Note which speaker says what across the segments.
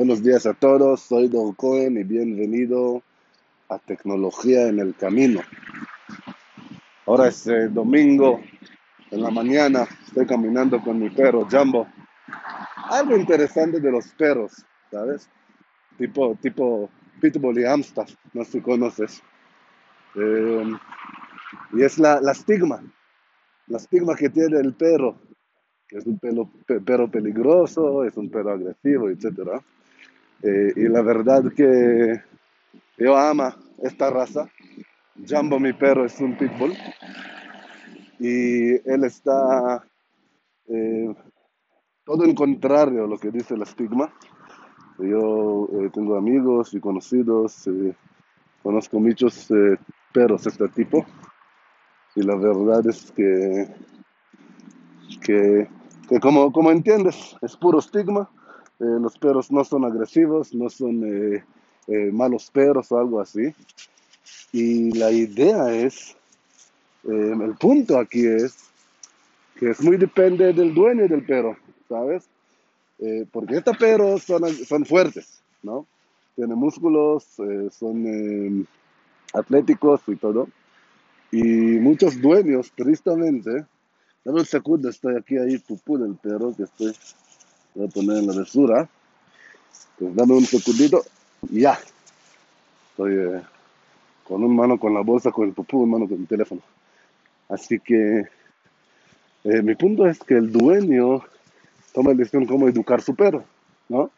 Speaker 1: Buenos días a todos, soy Don Cohen y bienvenido a Tecnología en el Camino. Ahora es eh, domingo en la mañana, estoy caminando con mi perro Jumbo. Algo interesante de los perros, ¿sabes? Tipo, tipo Pitbull y Amstaff, no sé si conoces. Eh, y es la, la estigma, la estigma que tiene el perro, es un perro peligroso, es un perro agresivo, etc. Eh, y la verdad que yo amo esta raza. Jumbo, mi perro, es un pitbull. Y él está eh, todo en contrario a lo que dice la estigma. Yo eh, tengo amigos y conocidos, conozco muchos perros de este tipo. Y la verdad es que, que, que como, como entiendes, es puro estigma los perros no son agresivos, no son eh, eh, malos perros o algo así. Y la idea es, el punto aquí es que es muy depende del dueño del perro, ¿sabes? porque estos perros son, son fuertes, ¿no? Tienen músculos, son atléticos y todo. Y muchos dueños, tristemente, dame un segundo, estoy aquí ahí, pupú del perro, que estoy Voy a poner en la mesura. Pues dame un segundito y ya. Estoy eh, con un mano con la bolsa, con el pupú, un mano con el teléfono. Así que eh, mi punto es que el dueño toma la decisión cómo educar su perro, ¿no?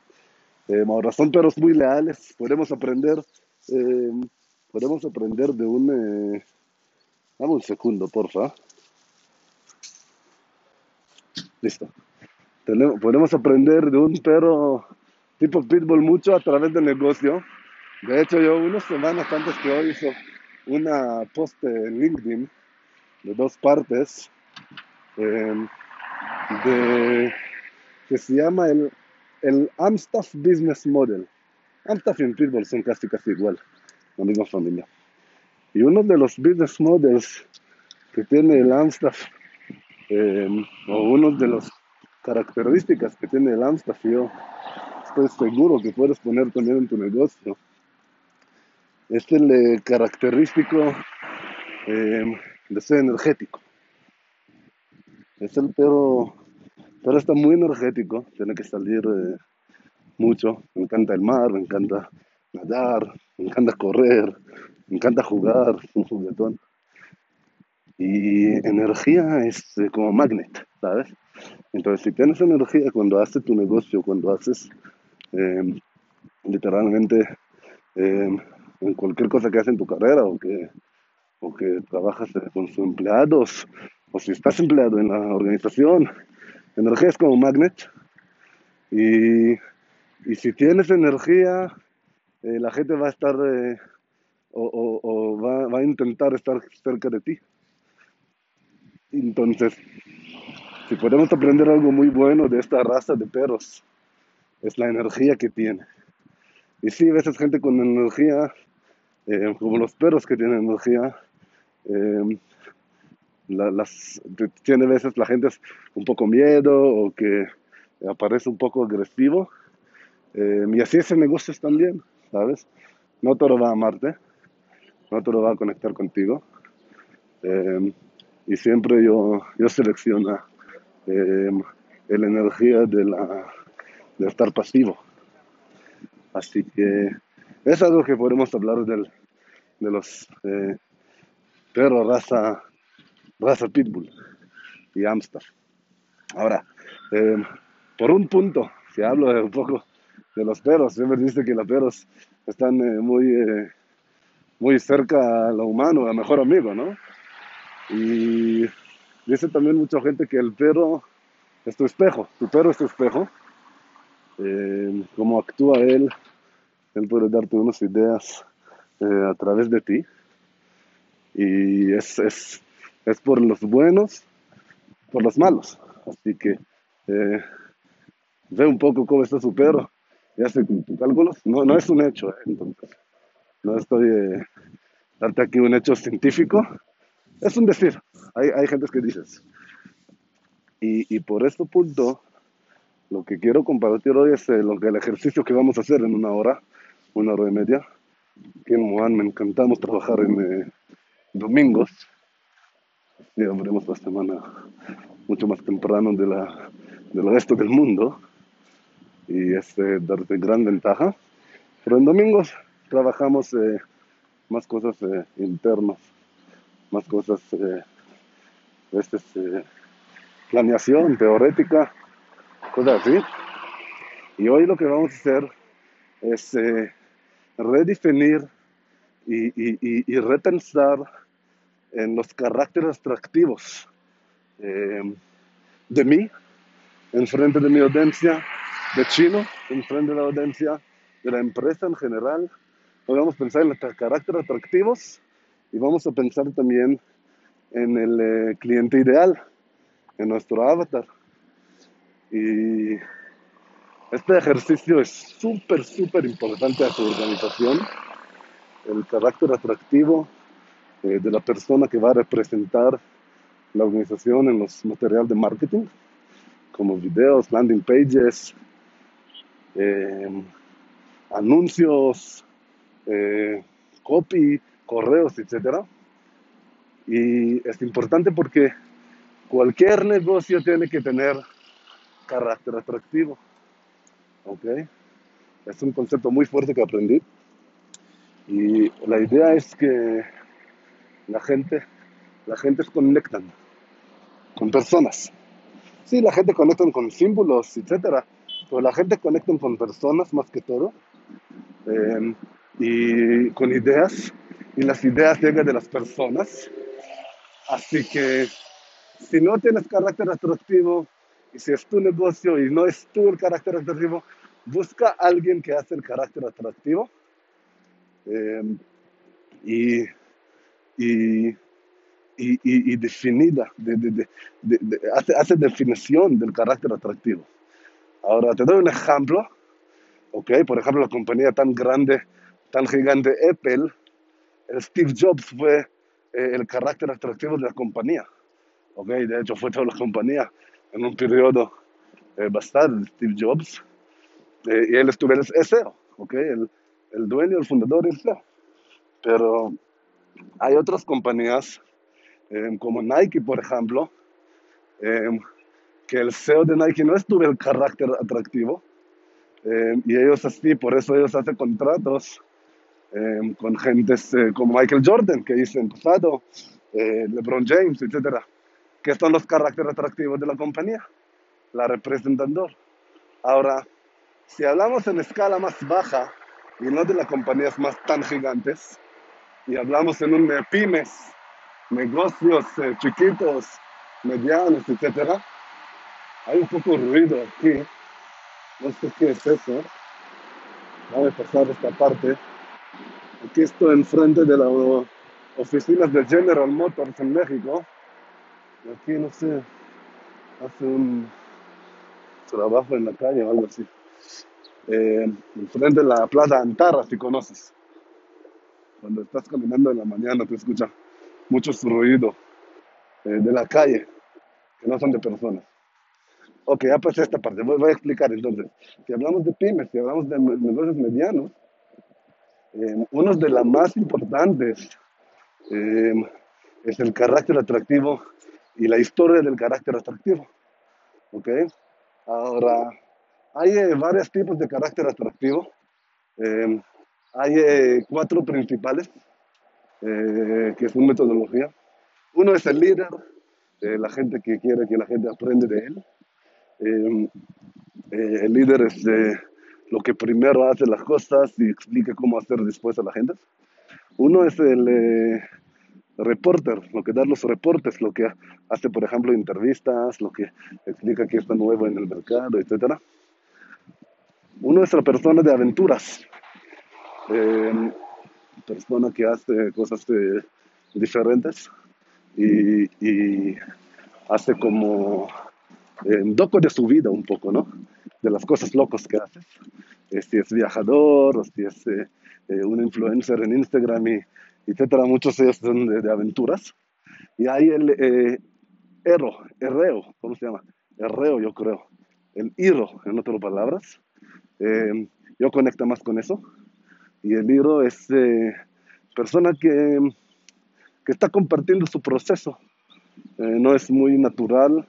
Speaker 1: Eh, ahora son perros muy leales, podemos aprender, podemos aprender de un... dame un segundo, porfa. Listo podemos aprender de un perro tipo pitbull mucho a través del negocio. De hecho, yo unas semanas antes que hoy hizo una post en LinkedIn de dos partes em, de, que se llama el, el Amstaff Business Model. Amstaff y Pitbull son casi casi igual, la misma familia. Y uno de los business models que tiene el Amstaff, em, o uno de los características que tiene el Amstaff, yo estoy seguro que puedes poner también en tu negocio. Es el eh, característico eh, de ser energético. Es el pero, pero está muy energético, tiene que salir eh, mucho. Me encanta el mar, me encanta nadar, me encanta correr, me encanta jugar, un juguetón. Y energía es como magnet, ¿sabes? Entonces, si tienes energía cuando haces tu negocio, cuando haces em, literalmente em, en cualquier cosa que haces en tu carrera o que, o que trabajas con sus empleados o si estás empleado en la organización, energía es como magnet. Y, y si tienes energía, eh, la gente va a estar eh, o, o, va, va a intentar estar cerca de ti. Entonces, si podemos aprender algo muy bueno de esta raza de perros, es la energía que tiene. Y sí, a veces gente con energía, eh, como los perros que tienen energía, eh, las, tiene a veces la gente un poco miedo o que aparece un poco agresivo. Eh, y así ese negocio también, ¿sabes? No todo va a amarte, no todo va a conectar contigo. y siempre yo, yo selecciono eh, la energía de, la, de estar pasivo. Así que es algo que podemos hablar del, de los eh, perros raza, raza pitbull y Amstaff. Ahora, eh, por un punto, si hablo un poco de los perros, siempre dice que los perros están eh, muy, muy cerca a lo humano, a mejor amigo, ¿no? Y Dice también mucha gente que el perro es tu espejo, tu perro es tu espejo. Eh, actúa él, él puede darte unas ideas eh, a través de ti. Y es, es, es, por los buenos, por los malos. Así que eh, ve un poco cómo está su perro y hace tus cálculos. No, no es un hecho, entonces. No estoy darte aquí un hecho científico, es un decir. Hay, hay gente que dices. Y, y por este punto, Lo que quiero compartir hoy es lo que el ejercicio que vamos a hacer en una hora, una hora y media. Aquí en Moan me encantamos trabajar en domingos. Y abrimos la semana mucho más temprano de la, del resto del mundo. Y es eh, darte gran ventaja. Pero en domingos trabajamos eh, más cosas eh, internas, más cosas, eh, este eh, planeación teórica, cosas así. Y hoy lo que vamos a hacer es eh, redefinir y, y, y, repensar en los caracteres atractivos de mí, en frente de mi audiencia de chino, en frente de la audiencia de la empresa en general. Hoy vamos a pensar en los caracteres atractivos y vamos a pensar también en el eh, cliente ideal, en nuestro avatar. Y este ejercicio es súper, súper importante a tu organización. El carácter atractivo eh, de la persona que va a representar la organización en los materiales de marketing, como videos, landing pages, eh, anuncios, copy, correos, etc. Y es importante porque cualquier negocio tiene que tener carácter atractivo. ¿Ok? Es un concepto muy fuerte que aprendí. Y la idea es que la gente, la gente se conectan con personas. Sí, la gente conecta con símbolos, etcétera, pero la gente conecta con personas más que todo. Eh, y con ideas y las ideas llegan de las personas. Así que si no tienes carácter atractivo y si es tu negocio y no es tú el carácter atractivo, busca a alguien que hace el carácter atractivo eh, y, y, y, y, definida, de, de, de, hace, hace definición del carácter atractivo. Ahora te doy un ejemplo, ¿ok? Por ejemplo, la compañía tan grande tan gigante Apple, Steve Jobs fue eh, el carácter atractivo de la compañía. ¿okay? De hecho, fue toda la compañía en un periodo eh, bastante Steve Jobs. Eh, y él estuvo el CEO, ¿okay? el, el dueño, el fundador el CEO. Pero hay otras compañías, eh, como Nike, por ejemplo, eh, que el CEO de Nike no estuvo el carácter atractivo. Eh, y ellos así, por eso ellos hacen contratos eh, con gentes eh, como Michael Jordan, que hizo en pasado, eh, LeBron James, etcétera, que son los caracteres atractivos de la compañía, la representador. Ahora, si hablamos en escala más baja y no de las compañías más tan gigantes, y hablamos en un eh, pymes, negocios eh, chiquitos, medianos, etcétera, hay un poco de ruido aquí. No sé qué es eso. Vamos a pasar esta parte. Aquí estoy enfrente de las oficinas de General Motors en México. Aquí, no sé, hace un trabajo en la calle o algo así. Eh, enfrente de la Plaza Antara, si conoces. Cuando estás caminando en la mañana te escucha mucho ruido eh, de la calle, que no son de personas. Ok, ya pasé esta parte, voy, voy a explicar entonces. Si hablamos de pymes, si hablamos de negocios medianos, eh, uno de las más importantes eh, es el carácter atractivo y la historia del carácter atractivo. ¿Ok? Ahora, hay eh, varios tipos de carácter atractivo. Eh, hay eh, cuatro principales, eh, que una metodología. Uno es el líder, la gente que quiere que la gente aprende de él. El líder es lo que primero hace las cosas y explica cómo hacer después a la gente. Uno es el eh, reporter, lo que da los reportes, lo que hace, por ejemplo, entrevistas, lo que explica que está nuevo en el mercado, etc. Uno es la persona de aventuras, eh, persona que hace cosas eh, diferentes y, hace como un doco de su vida un poco, ¿no? De las cosas locas que hace. Eh, si es viajador o si es eh, eh, un influencer en Instagram y etcétera, muchos de ellos son de, de aventuras. Y hay el Ero, Erreo, ¿cómo se llama? Erreo, yo creo. el hero, en otras palabras. Eh, yo conecto más con eso. Y el hero es eh, persona que, que, está compartiendo su proceso. Eh, no es muy natural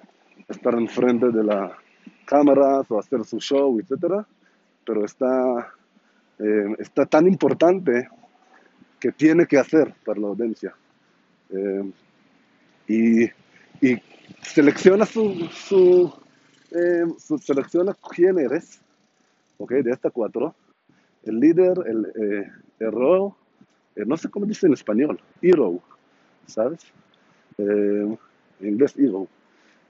Speaker 1: estar enfrente de la cámara o hacer su show, etc. Pero está, está tan importante que tiene que hacer para la audiencia. y, y selecciona su, su, eh, selecciona quién eres, ok, de estas cuatro, el líder, el eh, hero, eh, no sé cómo dice en español, hero, ¿sabes? en inglés hero.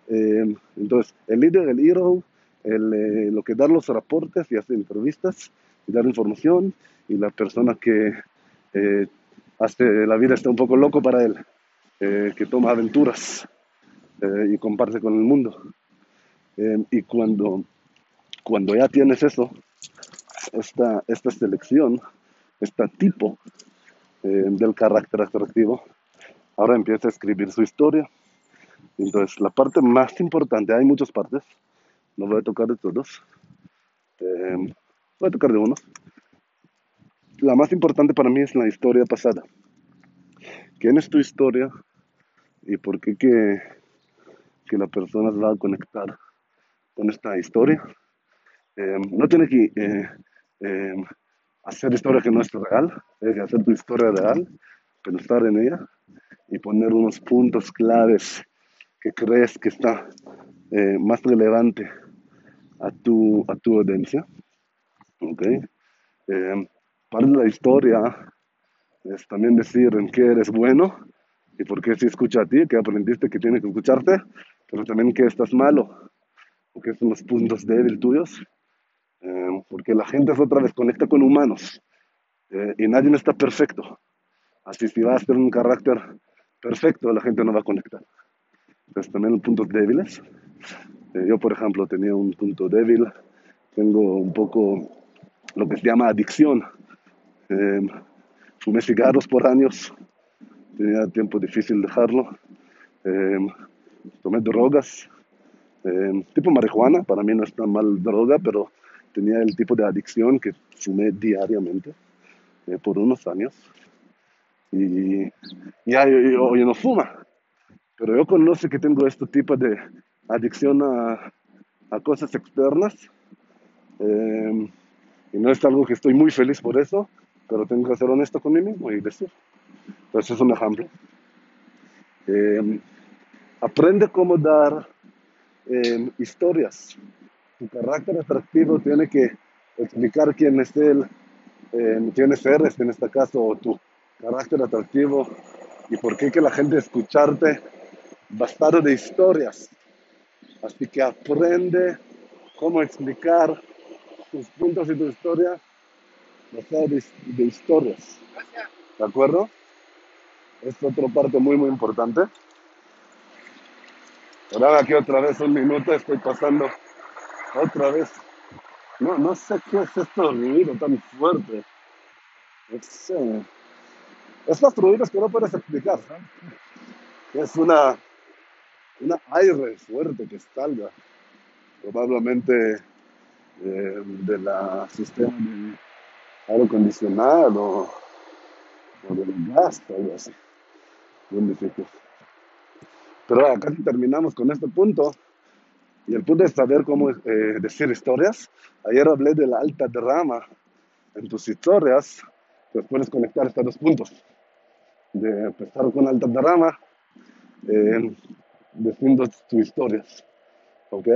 Speaker 1: Entonces, el líder, el hero, el, lo que da los reportes y hace entrevistas y dar información, y la persona que hace la vida está un poco loco para él, que toma aventuras. Eh, y comparte con el mundo. Eh, y cuando, cuando ya tienes eso, esta, esta selección, este tipo eh, del carácter atractivo, ahora empieza a escribir su historia. Entonces, la parte más importante, hay muchas partes, no voy a tocar de todos, voy a tocar de uno. La más importante para mí es la historia pasada. ¿Quién es tu historia? ¿Y por qué que que la persona va a conectar con esta historia. Eh, no tiene que eh, eh, hacer historia que no es real, que hacer tu historia real, pensar en ella y poner unos puntos claves que crees que está más relevante a tu, a tu audiencia. Okay. parte de la historia es también decir en qué eres bueno y por qué si escucha a ti, que aprendiste que tiene que escucharte, pero también que estás malo, porque son los puntos débiles tuyos, eh, porque la gente es otra vez conecta con humanos eh, y nadie está perfecto. Así si vas a tener un carácter perfecto, la gente no va a conectar. También puntos débiles. Eh, yo, por ejemplo, tenía un punto débil, tengo un poco lo que se llama adicción. fumé cigarros por años, tenía tiempo difícil dejarlo tomé drogas, eh, tipo marihuana, para mí no es tan mal droga, pero tenía el tipo de adicción que fumé diariamente eh, por unos años. Y ya yo, yo, no fuma, pero yo conozco que tengo este tipo de adicción a, a cosas externas. Eh, y no es algo que estoy muy feliz por eso, pero tengo que ser honesto con mí mismo y decir. Entonces es un ejemplo. Eh, Aprende cómo dar eh, historias. Tu carácter atractivo tiene que explicar quién es él, eh, quién es eres en este caso, o tu carácter atractivo y por qué que la gente escucharte bastardo de historias. Así que aprende cómo explicar tus puntos y tu historia basado de, de historias. ¿De acuerdo? Es otra parte muy, muy importante. Ahora aquí otra vez un minuto, estoy pasando otra vez. No, no sé qué es esto ruido tan fuerte. Es, eh, estos ruidos que no puedes explicar. Es una, una aire fuerte que salga. Probablemente eh, de la sistema de aire acondicionado o del gas, algo así. Muy difícil. Pero acá terminamos con este punto. Y el punto es saber cómo eh, decir historias. Ayer hablé de la alta derrama en tus historias. Pues puedes conectar estos dos puntos. De empezar con alta derrama, eh, diciendo tus historias. ¿Ok?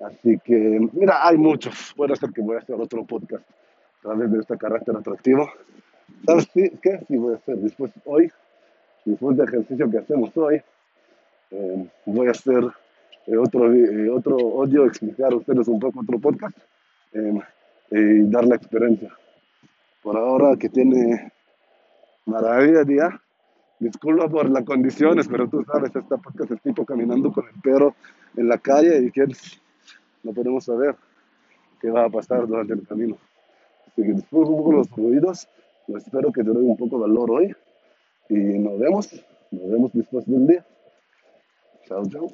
Speaker 1: Así que, mira, hay muchos. Puede ser que voy a hacer otro podcast a través de este carácter atractivo. ¿Sabes qué? Sí, voy a hacer después hoy, después del ejercicio que hacemos hoy eh, voy a hacer eh, otro, eh, otro audio, explicar a ustedes un poco otro podcast y dar la experiencia. Por ahora que tiene maravilla día, disculpa por las condiciones, pero tú sabes, esta podcast es tipo caminando con el perro en la calle y que no podemos saber qué va a pasar durante el camino. Así que después un poco los ruidos, espero que te doy un poco de valor hoy y nos vemos, nos vemos después del día. Tchau, tchau.